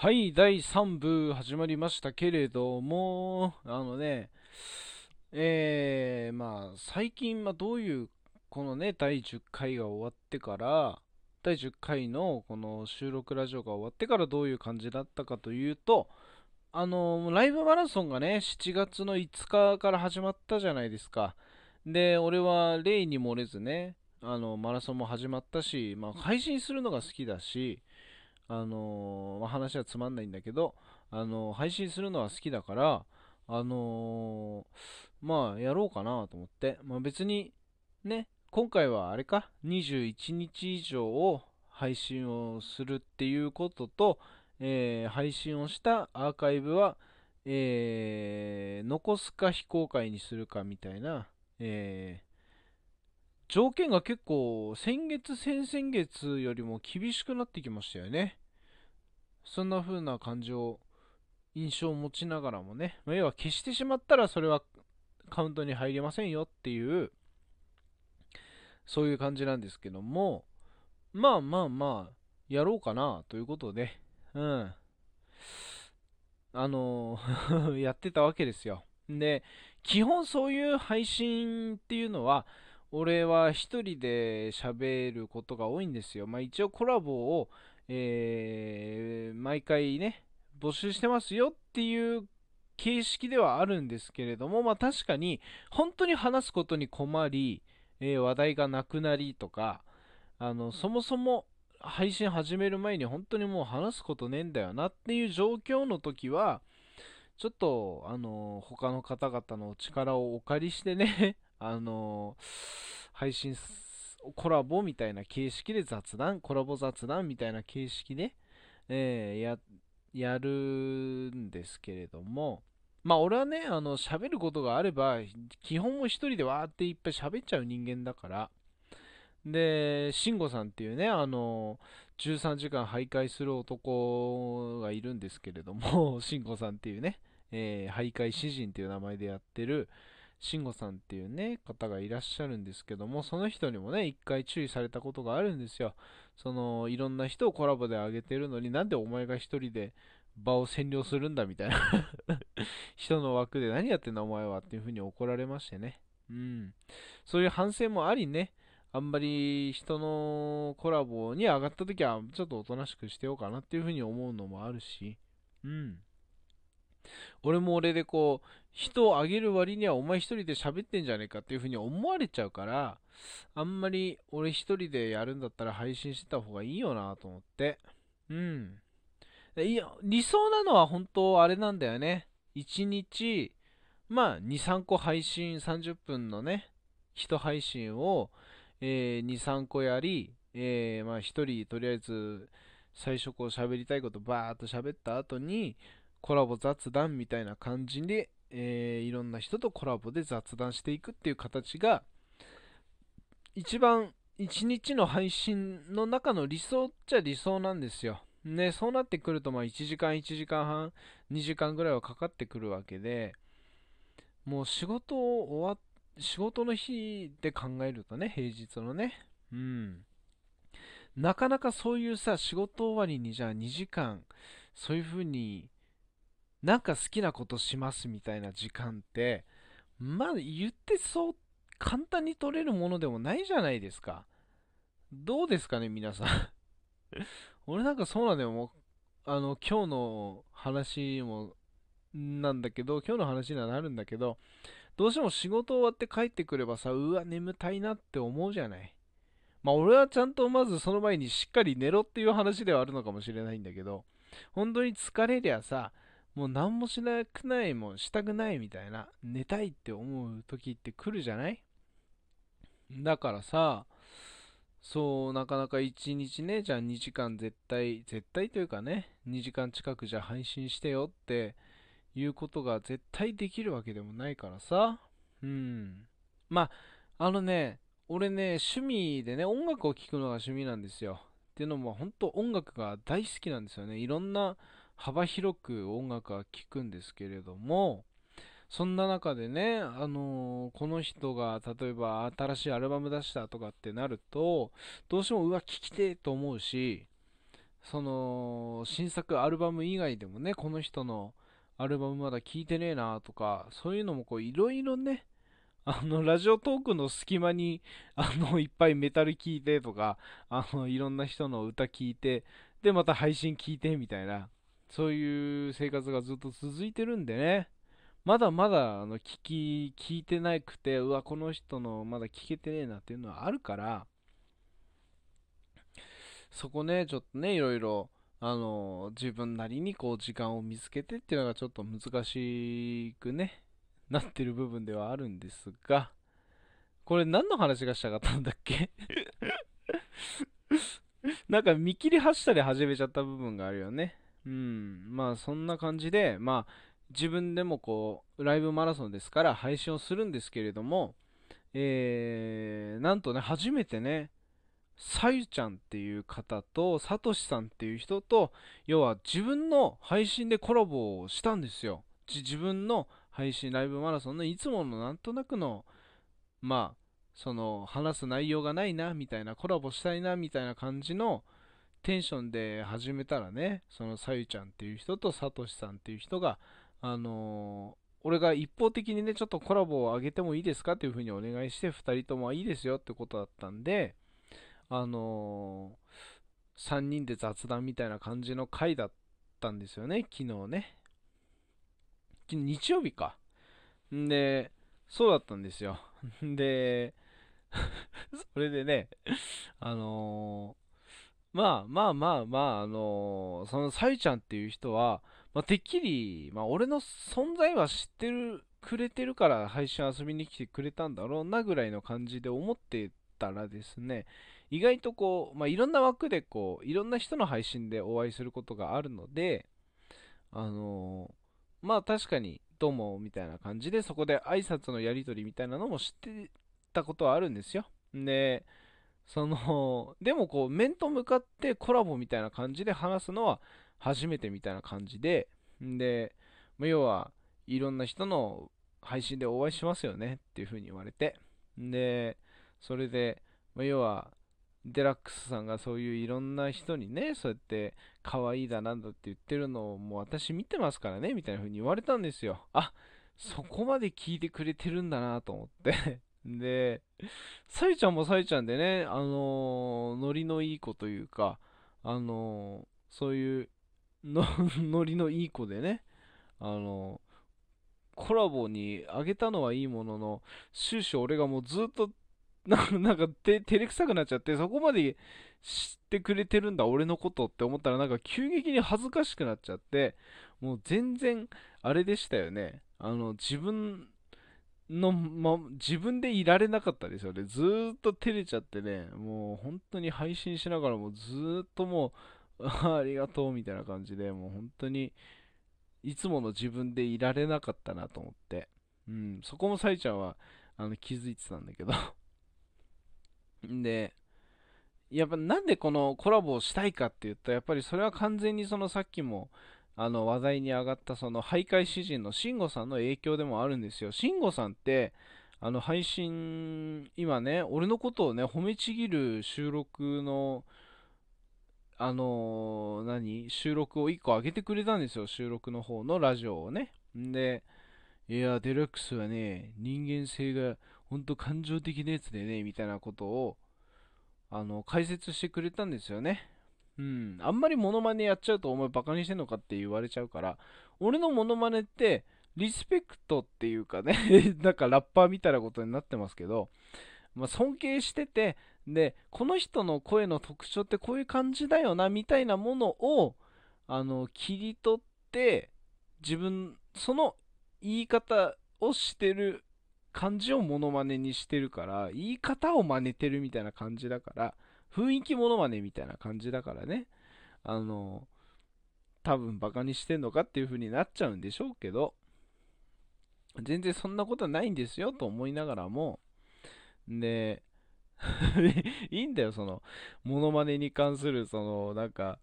はい、第3部始まりましたけれども、あのね、えー、まあ、最近、まあ、どういう、このね、第10回が終わってから、第10回のこの収録ラジオが終わってからどういう感じだったかというと、あの、ライブマラソンがね、7月の5日から始まったじゃないですか。で、俺は例に漏れずね、あの、マラソンも始まったし、まあ、配信するのが好きだし、あのー、まあ、話はつまんないんだけど、あのー、配信するのは好きだから、あのー、まあ、やろうかなと思って、まあ、別に、ね、今回はあれか、21日以上を配信をするっていうことと、えー、配信をしたアーカイブは、えー、残すか非公開にするかみたいな、え条件が結構先月先々月よりも厳しくなってきましたよね。そんな風な感じを印象を持ちながらもね、ま、要は消してしまったらそれはカウントに入りませんよっていうそういう感じなんですけどもまあまあまあやろうかなということでうんあの やってたわけですよで基本そういう配信っていうのは俺は一人で喋ることが多いんですよ。まあ一応コラボを、えー、毎回ね、募集してますよっていう形式ではあるんですけれども、まあ確かに本当に話すことに困り、えー、話題がなくなりとか、あの、そもそも配信始める前に本当にもう話すことねえんだよなっていう状況の時は、ちょっと、あの、他の方々の力をお借りしてね あの配信コラボみたいな形式で雑談、コラボ雑談みたいな形式で、えー、や、やるんですけれども、まあ俺はね、あの、喋ることがあれば、基本も一人でわーっていっぱい喋っちゃう人間だから、で、慎吾さんっていうね、あの、13時間徘徊する男がいるんですけれども、慎吾さんっていうね、えー、徘徊詩人っていう名前でやってる、慎吾さんっていうね、方がいらっしゃるんですけども、その人にもね、一回注意されたことがあるんですよ。その、いろんな人をコラボで上げてるのになんでお前が一人で場を占領するんだみたいな 人の枠で何やってんだお前はっていう風に怒られましてね。うん。そういう反省もありね、あんまり人のコラボに上がった時はちょっとおとなしくしてようかなっていう風に思うのもあるし、うん。俺も俺でこう、人をあげる割にはお前一人で喋ってんじゃねえかっていう風に思われちゃうから、あんまり俺一人でやるんだったら配信してた方がいいよなと思って。うん。いや、理想なのは本当あれなんだよね。1日、まあ2、3個配信30分のね、1配信を、えー、2、3個やり、えー、まあ1人とりあえず最初こう喋りたいことバーっと喋った後に、コラボ雑談みたいな感じで、えー、いろんな人とコラボで雑談していくっていう形が一番一日の配信の中の理想っちゃ理想なんですよ。ね、そうなってくるとまあ1時間1時間半2時間ぐらいはかかってくるわけでもう仕事を終わ仕事の日で考えるとね平日のねうんなかなかそういうさ仕事終わりにじゃあ2時間そういう風になんか好きなことしますみたいな時間って、まあ言ってそう簡単に取れるものでもないじゃないですか。どうですかね、皆さん 俺なんかそうなんだよ、もう、あの、今日の話も、なんだけど、今日の話にはなるんだけど、どうしても仕事終わって帰ってくればさ、うわ、眠たいなって思うじゃない。まあ俺はちゃんとまずその前にしっかり寝ろっていう話ではあるのかもしれないんだけど、本当に疲れりゃさ、もう何もしなくないもんしたくないみたいな寝たいって思う時って来るじゃない？だからさそうなかなか1日ねじゃあ2時間絶対絶対というかね2時間近くじゃ配信してよっていうことが絶対できるわけでもないからさ。うん。まああのね俺ね趣味でね音楽を聴くのが趣味なんですよ。っていうのも本当音楽が大好きなんですよね。いろんな幅広く音楽は聴くんですけれども、そんな中でね、あのー、この人が例えば新しいアルバム出したとかってなると、どうしてもうわ、聴きてえと思うし、その新作アルバム以外でもねこの人のアルバムまだ聴いてねえなとかそういうのもこういろいろねあのラジオトークの隙間にあのいっぱいメタル聴いてとかあのいろんな人の歌聴いてでまた配信聞いてみたいなそういう生活がずっと続いてるんでね。まだまだあの聞き聞いてなくてうわこの人のまだ聞けてねえなっていうのはあるからそこねちょっとねいろいろあの自分なりにこう時間を見つけてっていうのがちょっと難しくねなってる部分ではあるんですがこれ何の話がしたかったんだっけ？なんか見切り発車で始めちゃった部分があるよねうん。まあそんな感じでまあ自分でもこうライブマラソンですから配信をするんですけれどもえー、なんとね初めてねさゆちゃんっていう方とさとしさんっていう人と要は自分の配信でコラボをしたんですよ。自分の配信ライブマラソンのいつものなんとなくのまあその話す内容がないなみたいなコラボしたいなみたいな感じのテンションで始めたらねそのさゆちゃんっていう人とさとしさんっていう人があのー、俺が一方的にねちょっとコラボを上げてもいいですかっていうふうにお願いして2人ともいいですよってことだったんであのー、3人で雑談みたいな感じの回だったんですよね、昨日ね。日曜日か。んで、そうだったんですよ。で、それでね、あのー、まあまあまあまあ、あのー、そのさゆちゃんっていう人は、まあ、てっきり、まあ、俺の存在は知ってる、くれてるから配信遊びに来てくれたんだろうなぐらいの感じで思ってたらですね、意外とこう、まあ、いろんな枠でこう、いろんな人の配信でお会いすることがあるので、あのー、まあ確かに、どうも、みたいな感じで、そこで挨拶のやり取りみたいなのも知ってたことはあるんですよ。で、その、でもこう、面と向かってコラボみたいな感じで話すのは初めてみたいな感じで、で、要は、いろんな人の配信でお会いしますよねっていう風に言われて、で、それで、要は、デラックスさんがそういういろんな人にね、そうやって可愛いだなんだって言ってるのをもう私見てますからね、みたいな風に言われたんですよ。あ、そこまで聞いてくれてるんだなと思ってで、さゆちゃんもさゆちゃんでね、あのー、ノリのいい子というか、あのー、そういうの ノリのいい子でね、あのー、コラボにあげたのはいいものの、終始俺がもうずっとなんかて照れくさくなっちゃって、そこまで知ってくれてるんだ、俺のことって思ったら、なんか急激に恥ずかしくなっちゃって、もう全然、あれでしたよね。あの、自分の、ま、自分でいられなかったですよね。ずーっと照れちゃってね、もう本当に配信しながらもずーっともう、ありがとうみたいな感じで、もう本当に、いつもの自分でいられなかったなと思って。うん、そこもさイちゃんは、あの、気づいてたんだけど で、やっぱなんでこのコラボをしたいかって言ったら、やっぱりそれは完全にそのさっきもあの話題に上がったその徘徊詩人の慎吾さんの影響でもあるんですよ。慎吾さんって、あの配信、今ね、俺のことをね、褒めちぎる収録の、あの、何？収録を1個上げてくれたんですよ。収録の方のラジオをね。で、いや、デラックスはね、人間性が本当感情的なやつでね、みたいなことを、あの、解説してくれたんですよね。うん。あんまりモノマネやっちゃうとお前バカにしてんのかって言われちゃうから、俺のモノマネって、リスペクトっていうかね なんかラッパーみたいなことになってますけど、まあ、尊敬してて、で、この人の声の特徴ってこういう感じだよな、みたいなものを、あの、切り取って、自分、その言い方をしてる感じをモノマネにしてるから、言い方を真似てるみたいな感じだから、雰囲気モノマネみたいな感じだからね、あの、多分バカにしてんのかっていう風になっちゃうんでしょうけど、全然そんなことはないんですよと思いながらも、で、いいんだよ、その、モノマネに関する、その、なんか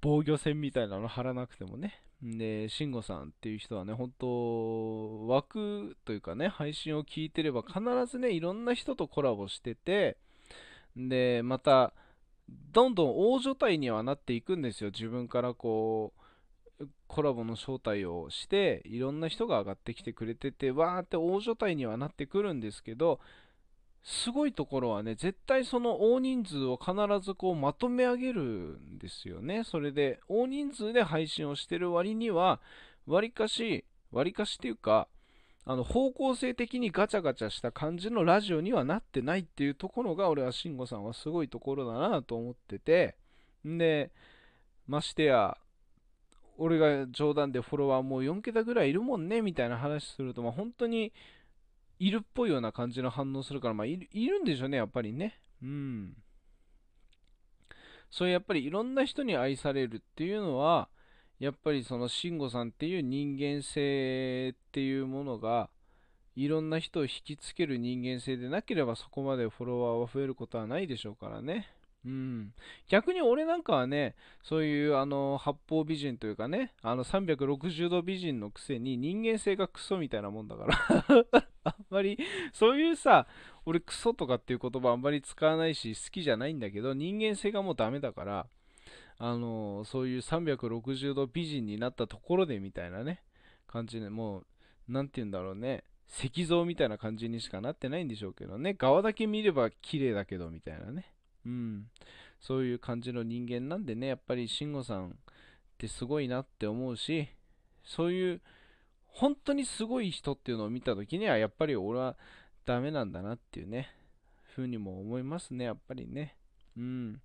防御戦みたいなの張らなくてもね。で、慎吾さんっていう人はね、本当枠というかね、配信を聞いてれば必ずね、いろんな人とコラボしてて、で、また、どんどん大所帯にはなっていくんですよ。自分からこう、コラボの招待をして、いろんな人が上がってきてくれてて、わーって大所帯にはなってくるんですけど、すごいところはね、絶対その大人数を必ずこうまとめ上げるんですよね。それで、大人数で配信をしてる割には、割かし、割かしっていうか、あの方向性的にガチャガチャした感じのラジオにはなってないっていうところが俺は慎吾さんはすごいところだなと思っててんでましてや俺が冗談でフォロワーもう4桁ぐらいいるもんねみたいな話すると、まあ、本当にいるっぽいような感じの反応するから、まあ、いるいるんでしょうねやっぱりね。うん。そういうやっぱりいろんな人に愛されるっていうのはやっぱりその慎吾さんっていう人間性っていうものがいろんな人を引きつける人間性でなければそこまでフォロワーは増えることはないでしょうからね。うん、逆に俺なんかはね、そういうあの八方美人というかね、あの360度美人のくせに人間性がクソみたいなもんだから あんまりそういうさ、俺クソとかっていう言葉あんまり使わないし好きじゃないんだけど、人間性がもうダメだから、あのそういう360度美人になったところでみたいなね、感じで、もう、なんて言うんだろうね、石像みたいな感じにしかなってないんでしょうけどね、側だけ見れば綺麗だけどみたいなね、うん、そういう感じの人間なんでね、やっぱり慎吾さんってすごいなって思うし、そういう、本当にすごい人っていうのを見たときには、やっぱり俺はダメなんだなっていうね、ふうにも思いますね、やっぱりね。うん。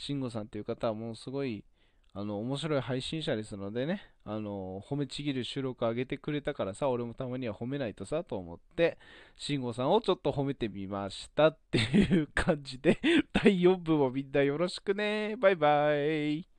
慎吾さんという方はもうすごい、あの、面白い配信者ですのでね、あの、褒めちぎる収録上げてくれたからさ、俺もたまには褒めないとさ、と思って、慎吾さんをちょっと褒めてみましたっていう感じで、第4部もみんなよろしくね。バイバイ。